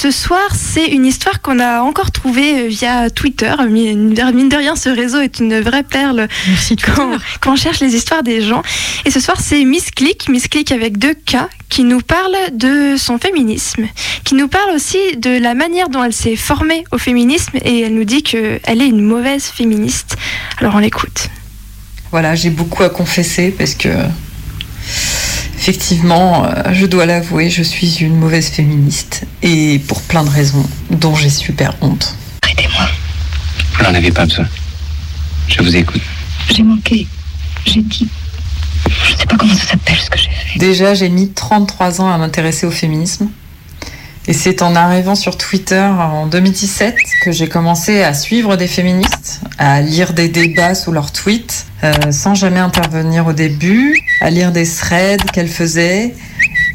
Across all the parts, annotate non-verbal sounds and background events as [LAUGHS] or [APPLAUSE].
ce soir, c'est une histoire qu'on a encore trouvée euh, via Twitter. Mine de rien, ce réseau est une vraie perle quand, quand on cherche les histoires des gens. Et ce soir, c'est Miss Click, Miss Click avec deux K, qui nous parle de son féminisme, qui nous parle aussi de la manière dont elle s'est formée au féminisme et elle nous dit qu'elle est une mauvaise féministe. Alors on l'écoute. Voilà, j'ai beaucoup à confesser parce que effectivement, euh, je dois l'avouer, je suis une mauvaise féministe et pour plein de raisons dont j'ai super honte. Arrêtez-moi. Vous n'en avez pas besoin. Je vous écoute. J'ai manqué. J'ai dit. Je sais pas comment ça s'appelle ce que j'ai fait. Déjà, j'ai mis 33 ans à m'intéresser au féminisme. Et c'est en arrivant sur Twitter en 2017 que j'ai commencé à suivre des féministes, à lire des débats sous leurs tweets, euh, sans jamais intervenir au début, à lire des threads qu'elles faisaient,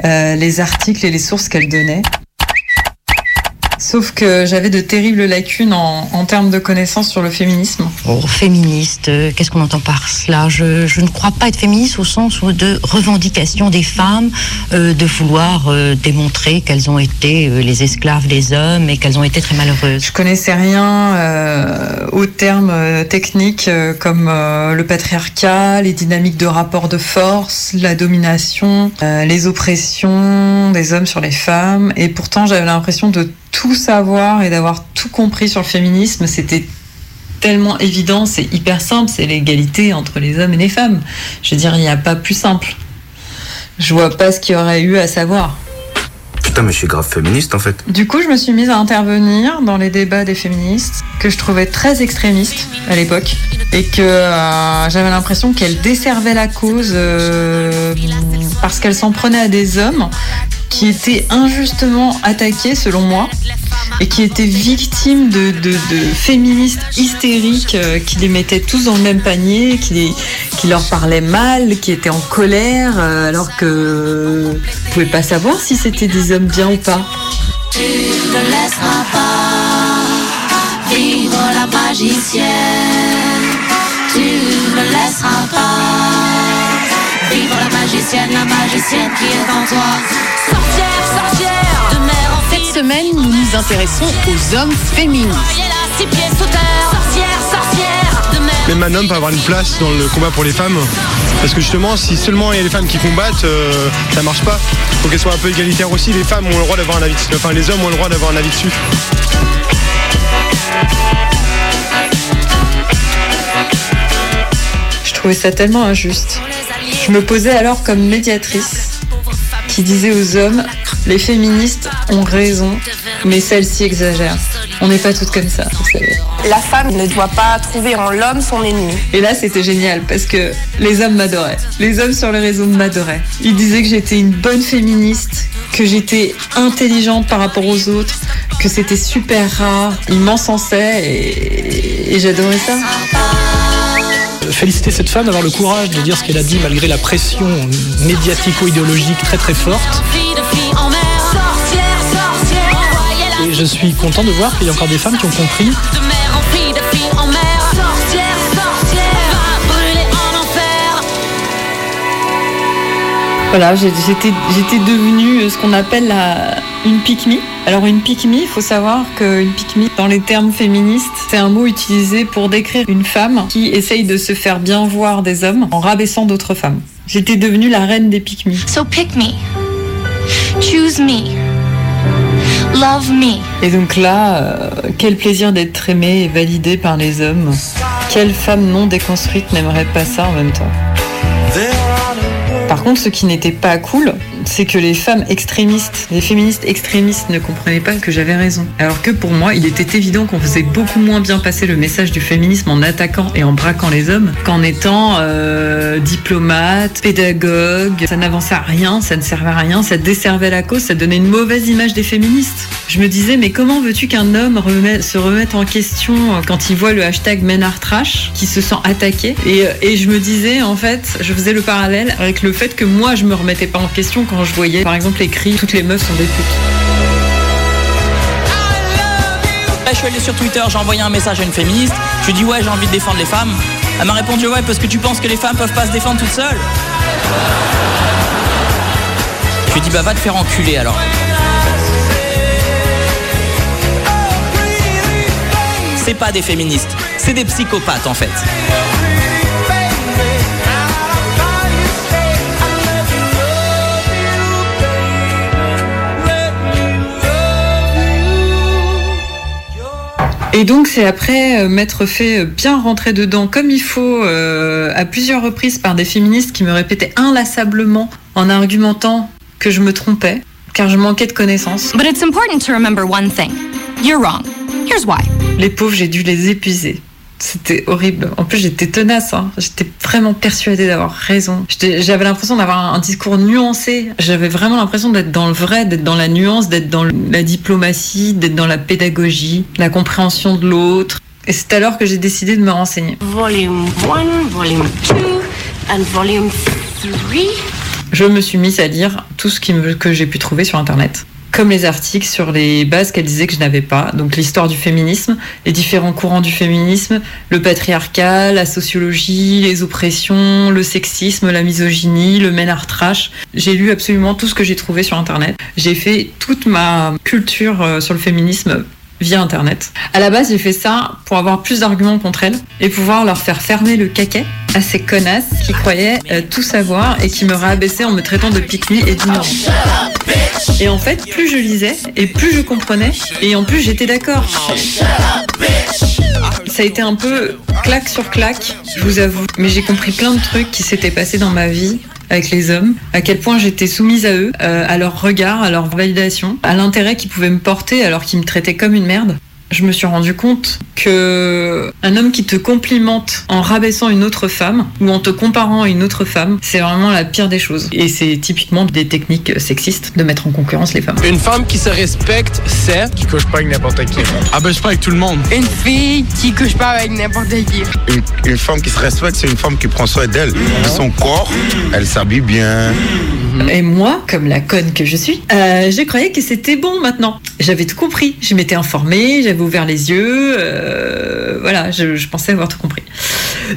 euh, les articles et les sources qu'elles donnaient. Sauf que j'avais de terribles lacunes en, en termes de connaissances sur le féminisme. Oh, féministe, euh, qu'est-ce qu'on entend par cela? Je, je ne crois pas être féministe au sens de revendication des femmes, euh, de vouloir euh, démontrer qu'elles ont été euh, les esclaves des hommes et qu'elles ont été très malheureuses. Je connaissais rien aux termes techniques comme le patriarcat, les dynamiques de rapport de force, la domination, les oppressions des hommes sur les femmes. Et pourtant, j'avais l'impression de tout savoir et d'avoir tout compris sur le féminisme. C'était tellement évident, c'est hyper simple, c'est l'égalité entre les hommes et les femmes. Je veux dire, il n'y a pas plus simple. Je vois pas ce qu'il y aurait eu à savoir. Putain, mais je suis grave féministe en fait. Du coup, je me suis mise à intervenir dans les débats des féministes, que je trouvais très extrémistes à l'époque, et que euh, j'avais l'impression qu'elles desservaient la cause euh, parce qu'elles s'en prenaient à des hommes qui étaient injustement attaqués, selon moi, et qui étaient victimes de, de- féministes hystériques euh, qui les mettaient tous dans le même panier, qui, qui leur parlaient mal, qui étaient en colère, euh, alors que vous pouvez pas savoir si c'était des hommes bien ou pas. Tu ne laisseras pas vivre la magicienne. Tu ne laisseras pas vivre la magicienne, la magicienne qui est en toi. Sorcière, sorcière, de mer en Cette semaine, nous nous intéressons aux hommes féministes. Voyez là, six pieds sous terre. Sorcière, sorcière, de mer. Même un homme peut avoir une place dans le combat pour les femmes. Parce que justement, si seulement il y a les femmes qui combattent, euh, ça marche pas. Faut qu'elles soient un peu égalitaires aussi. Les femmes ont le droit d'avoir un avis dessus. Enfin, les hommes ont le droit d'avoir un avis dessus. Je trouvais ça tellement injuste. Je me posais alors comme médiatrice qui disait aux hommes, les féministes ont raison, mais celles-ci exagèrent. On n'est pas toutes comme ça, vous savez. La femme ne doit pas trouver en l'homme son ennemi. Et là, c'était génial parce que les hommes m'adoraient. Les hommes sur les réseaux m'adoraient. Ils disaient que j'étais une bonne féministe, que j'étais intelligente par rapport aux autres, que c'était super rare. Ils m'encensaient et, et j'adorais ça. Féliciter cette femme d'avoir le courage de dire ce qu'elle a dit malgré la pression médiatico-idéologique très très forte. Et je suis content de voir qu'il y a encore des femmes qui ont compris. Voilà, j'étais j'étais devenue ce qu'on appelle la, une pique-me. Alors une pique-me, il faut savoir qu'une pique-me, dans les termes féministes, c'est un mot utilisé pour décrire une femme qui essaye de se faire bien voir des hommes en rabaissant d'autres femmes. J'étais devenue la reine des pique-me. So pick me. Choose me. Love me. Et donc là, euh, quel plaisir d'être aimée et validée par les hommes. Quelle femme non déconstruite n'aimerait pas ça en même temps? Par contre, ce qui n'était pas cool, c'est que les femmes extrémistes, les féministes extrémistes ne comprenaient pas que j'avais raison. Alors que pour moi, il était évident qu'on faisait beaucoup moins bien passer le message du féminisme en attaquant et en braquant les hommes qu'en étant euh, diplomate, pédagogue. Ça n'avançait à rien, ça ne servait à rien, ça desservait la cause, ça donnait une mauvaise image des féministes. Je me disais, mais comment veux-tu qu'un homme se remette en question quand il voit le hashtag Men Are Trash, qui se sent attaqué? Et, et je me disais, en fait, je faisais le parallèle avec le fait que moi, je me remettais pas en question quand je voyais, par exemple, écrit Toutes les meufs sont des putes. Je suis allé sur Twitter, j'ai envoyé un message à une féministe. Je lui ai dit ouais, j'ai envie de défendre les femmes. Elle m'a répondu ouais, parce que tu penses que les femmes peuvent pas se défendre toutes seules. Je lui ai dit bah va te faire enculer alors. C'est pas des féministes, c'est des psychopathes en fait. Et donc c'est après euh, m'être fait euh, bien rentrer dedans comme il faut euh, à plusieurs reprises par des féministes qui me répétaient inlassablement en argumentant que je me trompais car je manquais de connaissances. But it's important to remember one thing. You're wrong. Here's why. Les pauvres, j'ai dû les épuiser. C'était horrible. En plus, j'étais tenace. hein. J'étais vraiment persuadée d'avoir raison. J'avais l'impression d'avoir un, un discours nuancé. J'avais vraiment l'impression d'être dans le vrai, d'être dans la nuance, d'être dans la diplomatie, d'être dans la pédagogie, la compréhension de l'autre. Et c'est alors que j'ai décidé de me renseigner. Volume 1, Volume 2, and Volume 3. Je me suis mise à lire tout ce qui me- que j'ai pu trouver sur Internet. Comme les articles sur les bases qu'elle disait que je n'avais pas. Donc l'histoire du féminisme, les différents courants du féminisme, le patriarcat, la sociologie, les oppressions, le sexisme, la misogynie, le trash. J'ai lu absolument tout ce que j'ai trouvé sur Internet. J'ai fait toute ma culture euh, sur le féminisme via Internet. À la base, j'ai fait ça pour avoir plus d'arguments contre elles et pouvoir leur faire fermer le caquet à ces connasses qui croyaient euh, tout savoir et qui me rabaissaient en me traitant de pique et d'ignorant. Et en fait, plus je lisais et plus je comprenais et en plus j'étais d'accord. Ça a été un peu claque sur claque, je vous avoue. Mais j'ai compris plein de trucs qui s'étaient passés dans ma vie avec les hommes, à quel point j'étais soumise à eux, euh, à leur regard, à leur validation, à l'intérêt qu'ils pouvaient me porter alors qu'ils me traitaient comme une merde. Je me suis rendu compte que un homme qui te complimente en rabaissant une autre femme ou en te comparant à une autre femme, c'est vraiment la pire des choses. Et c'est typiquement des techniques sexistes de mettre en concurrence les femmes. Une femme qui se respecte, c'est... Qui couche pas avec n'importe qui. Ah ben, je pas avec tout le monde. Une fille qui couche pas avec n'importe qui. Une, une femme qui se respecte, c'est une femme qui prend soin d'elle, de son corps. Elle s'habille bien. Et moi, comme la conne que je suis, euh, je croyais que c'était bon maintenant. J'avais tout compris. Je m'étais informée, j'avais ouvert les yeux. euh, voilà, je, pensais avoir tout compris.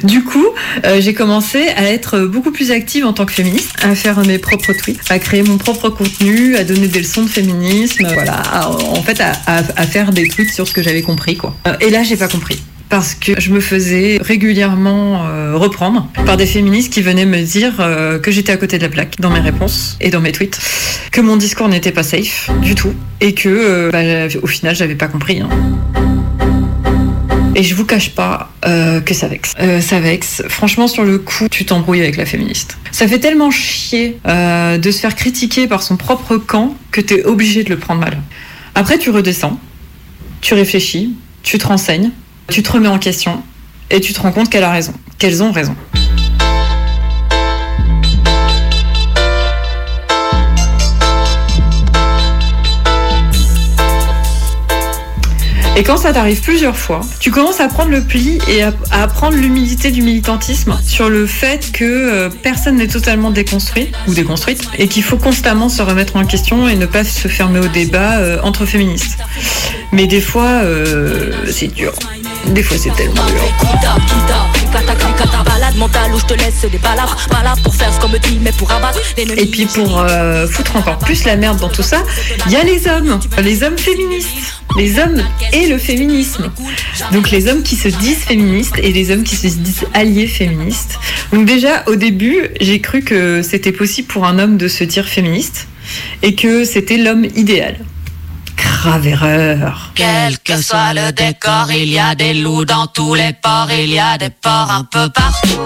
Du coup, euh, j'ai commencé à être beaucoup plus active en tant que féministe, à faire mes propres tweets, à créer mon propre contenu, à donner des leçons de féminisme, voilà, en fait, à faire des tweets sur ce que j'avais compris, quoi. Euh, Et là, j'ai pas compris parce que je me faisais régulièrement euh, reprendre par des féministes qui venaient me dire euh, que j'étais à côté de la plaque dans mes réponses et dans mes tweets, que mon discours n'était pas safe du tout et que euh, bah, au final j'avais pas compris. hein. Et je vous cache pas que ça vexe. Ça vexe. Franchement, sur le coup, tu t'embrouilles avec la féministe. Ça fait tellement chier de se faire critiquer par son propre camp que t'es obligé de le prendre mal. Après, tu redescends, tu réfléchis, tu te renseignes, tu te remets en question et tu te rends compte qu'elle a raison, qu'elles ont raison. Et quand ça t'arrive plusieurs fois, tu commences à prendre le pli et à, à apprendre l'humilité du militantisme sur le fait que euh, personne n'est totalement déconstruit ou déconstruite et qu'il faut constamment se remettre en question et ne pas se fermer au débat euh, entre féministes. Mais des fois, euh, c'est dur. Des fois, c'est tellement. Et puis pour euh, foutre encore plus la merde dans tout ça, il y a les hommes, les hommes féministes, les hommes et le féminisme. Donc les hommes qui se disent féministes et les hommes qui se disent alliés féministes. Donc déjà au début, j'ai cru que c'était possible pour un homme de se dire féministe et que c'était l'homme idéal. Grave erreur. Quel que soit le décor, il y a des loups dans tous les ports, il y a des ports un peu partout.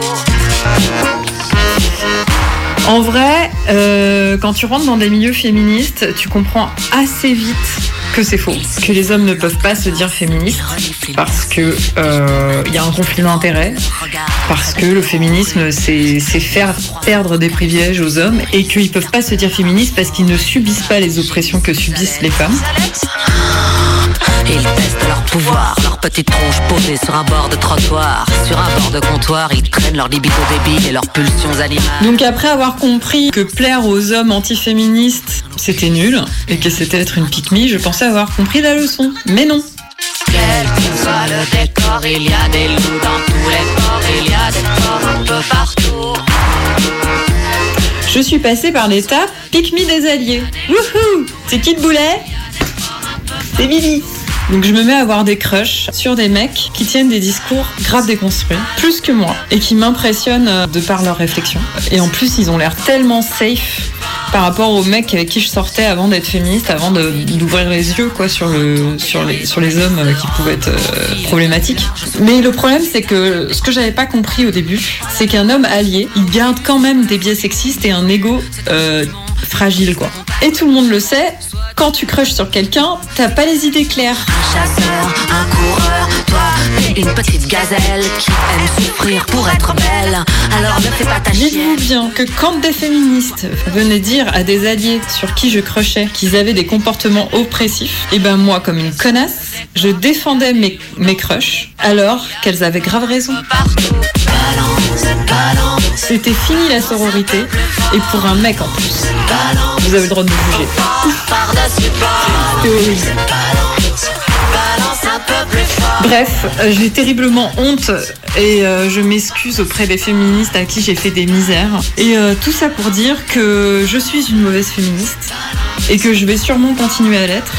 En vrai, euh, quand tu rentres dans des milieux féministes, tu comprends assez vite que c'est faux, que les hommes ne peuvent pas se dire féministes parce que euh, il y a un conflit d'intérêts, parce que le féminisme c'est c'est faire perdre des privilèges aux hommes et qu'ils peuvent pas se dire féministes parce qu'ils ne subissent pas les oppressions que subissent les femmes. Ils testent leur pouvoir, leur petite tronche posée sur un bord de trottoir. Sur un bord de comptoir, ils traînent leur libido débile et leurs pulsions animales. Donc après avoir compris que plaire aux hommes antiféministes c'était nul et que c'était être une pique je pensais avoir compris la leçon. Mais non. Quel que soit le décor, il y a des loups dans tous les ports, il y a des ports un peu partout. Je suis passée par l'étape pique des alliés. Wouhou C'est qui le boulet? C'est Billy. Donc je me mets à avoir des crushs sur des mecs qui tiennent des discours grave déconstruits, plus que moi, et qui m'impressionnent euh, de par leur réflexion. Et en plus, ils ont l'air tellement safe par rapport aux mecs avec qui je sortais avant d'être féministe, avant d'ouvrir les yeux quoi sur le sur les hommes euh, qui pouvaient être euh, problématiques. Mais le problème c'est que ce que j'avais pas compris au début, c'est qu'un homme allié, il garde quand même des biais sexistes et un ego fragile quoi. Et tout le monde le sait. Quand tu crushes sur quelqu'un, t'as pas les idées claires. chasseur, un coureur, toi, une petite gazelle qui aime souffrir pour être belle. Alors ne fais pas ta Dites-vous bien que quand des féministes venaient dire à des alliés sur qui je crushais qu'ils avaient des comportements oppressifs, et ben moi, comme une connasse, je défendais mes, mes crushs alors qu'elles avaient grave raison. C'était fini la sororité, et pour un mec en plus. Vous avez le droit de. C'était horrible. Bref, euh, j'ai terriblement honte et euh, je m'excuse auprès des féministes à qui j'ai fait des misères. Et euh, tout ça pour dire que je suis une mauvaise féministe et que je vais sûrement continuer à l'être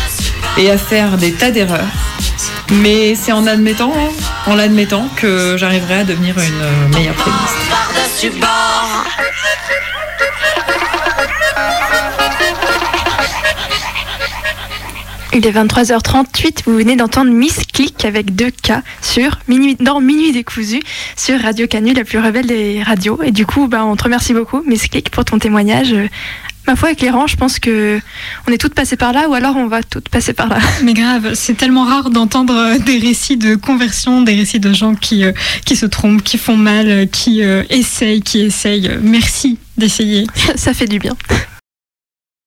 et à faire des tas d'erreurs. Mais c'est en admettant, en l'admettant que j'arriverai à devenir une euh, meilleure bord. Il est 23h38, vous venez d'entendre Miss Click avec 2 K sur Minuit, dans Minuit décousu sur Radio Canu, la plus rebelle des radios. Et du coup, bah, on te remercie beaucoup, Miss Click, pour ton témoignage. Ma foi, éclairant, je pense que on est toutes passées par là, ou alors on va toutes passer par là. [LAUGHS] Mais grave, c'est tellement rare d'entendre euh, des récits de conversion, des récits de gens qui, euh, qui se trompent, qui font mal, euh, qui euh, essayent, qui essayent. Merci d'essayer. Ça fait du bien.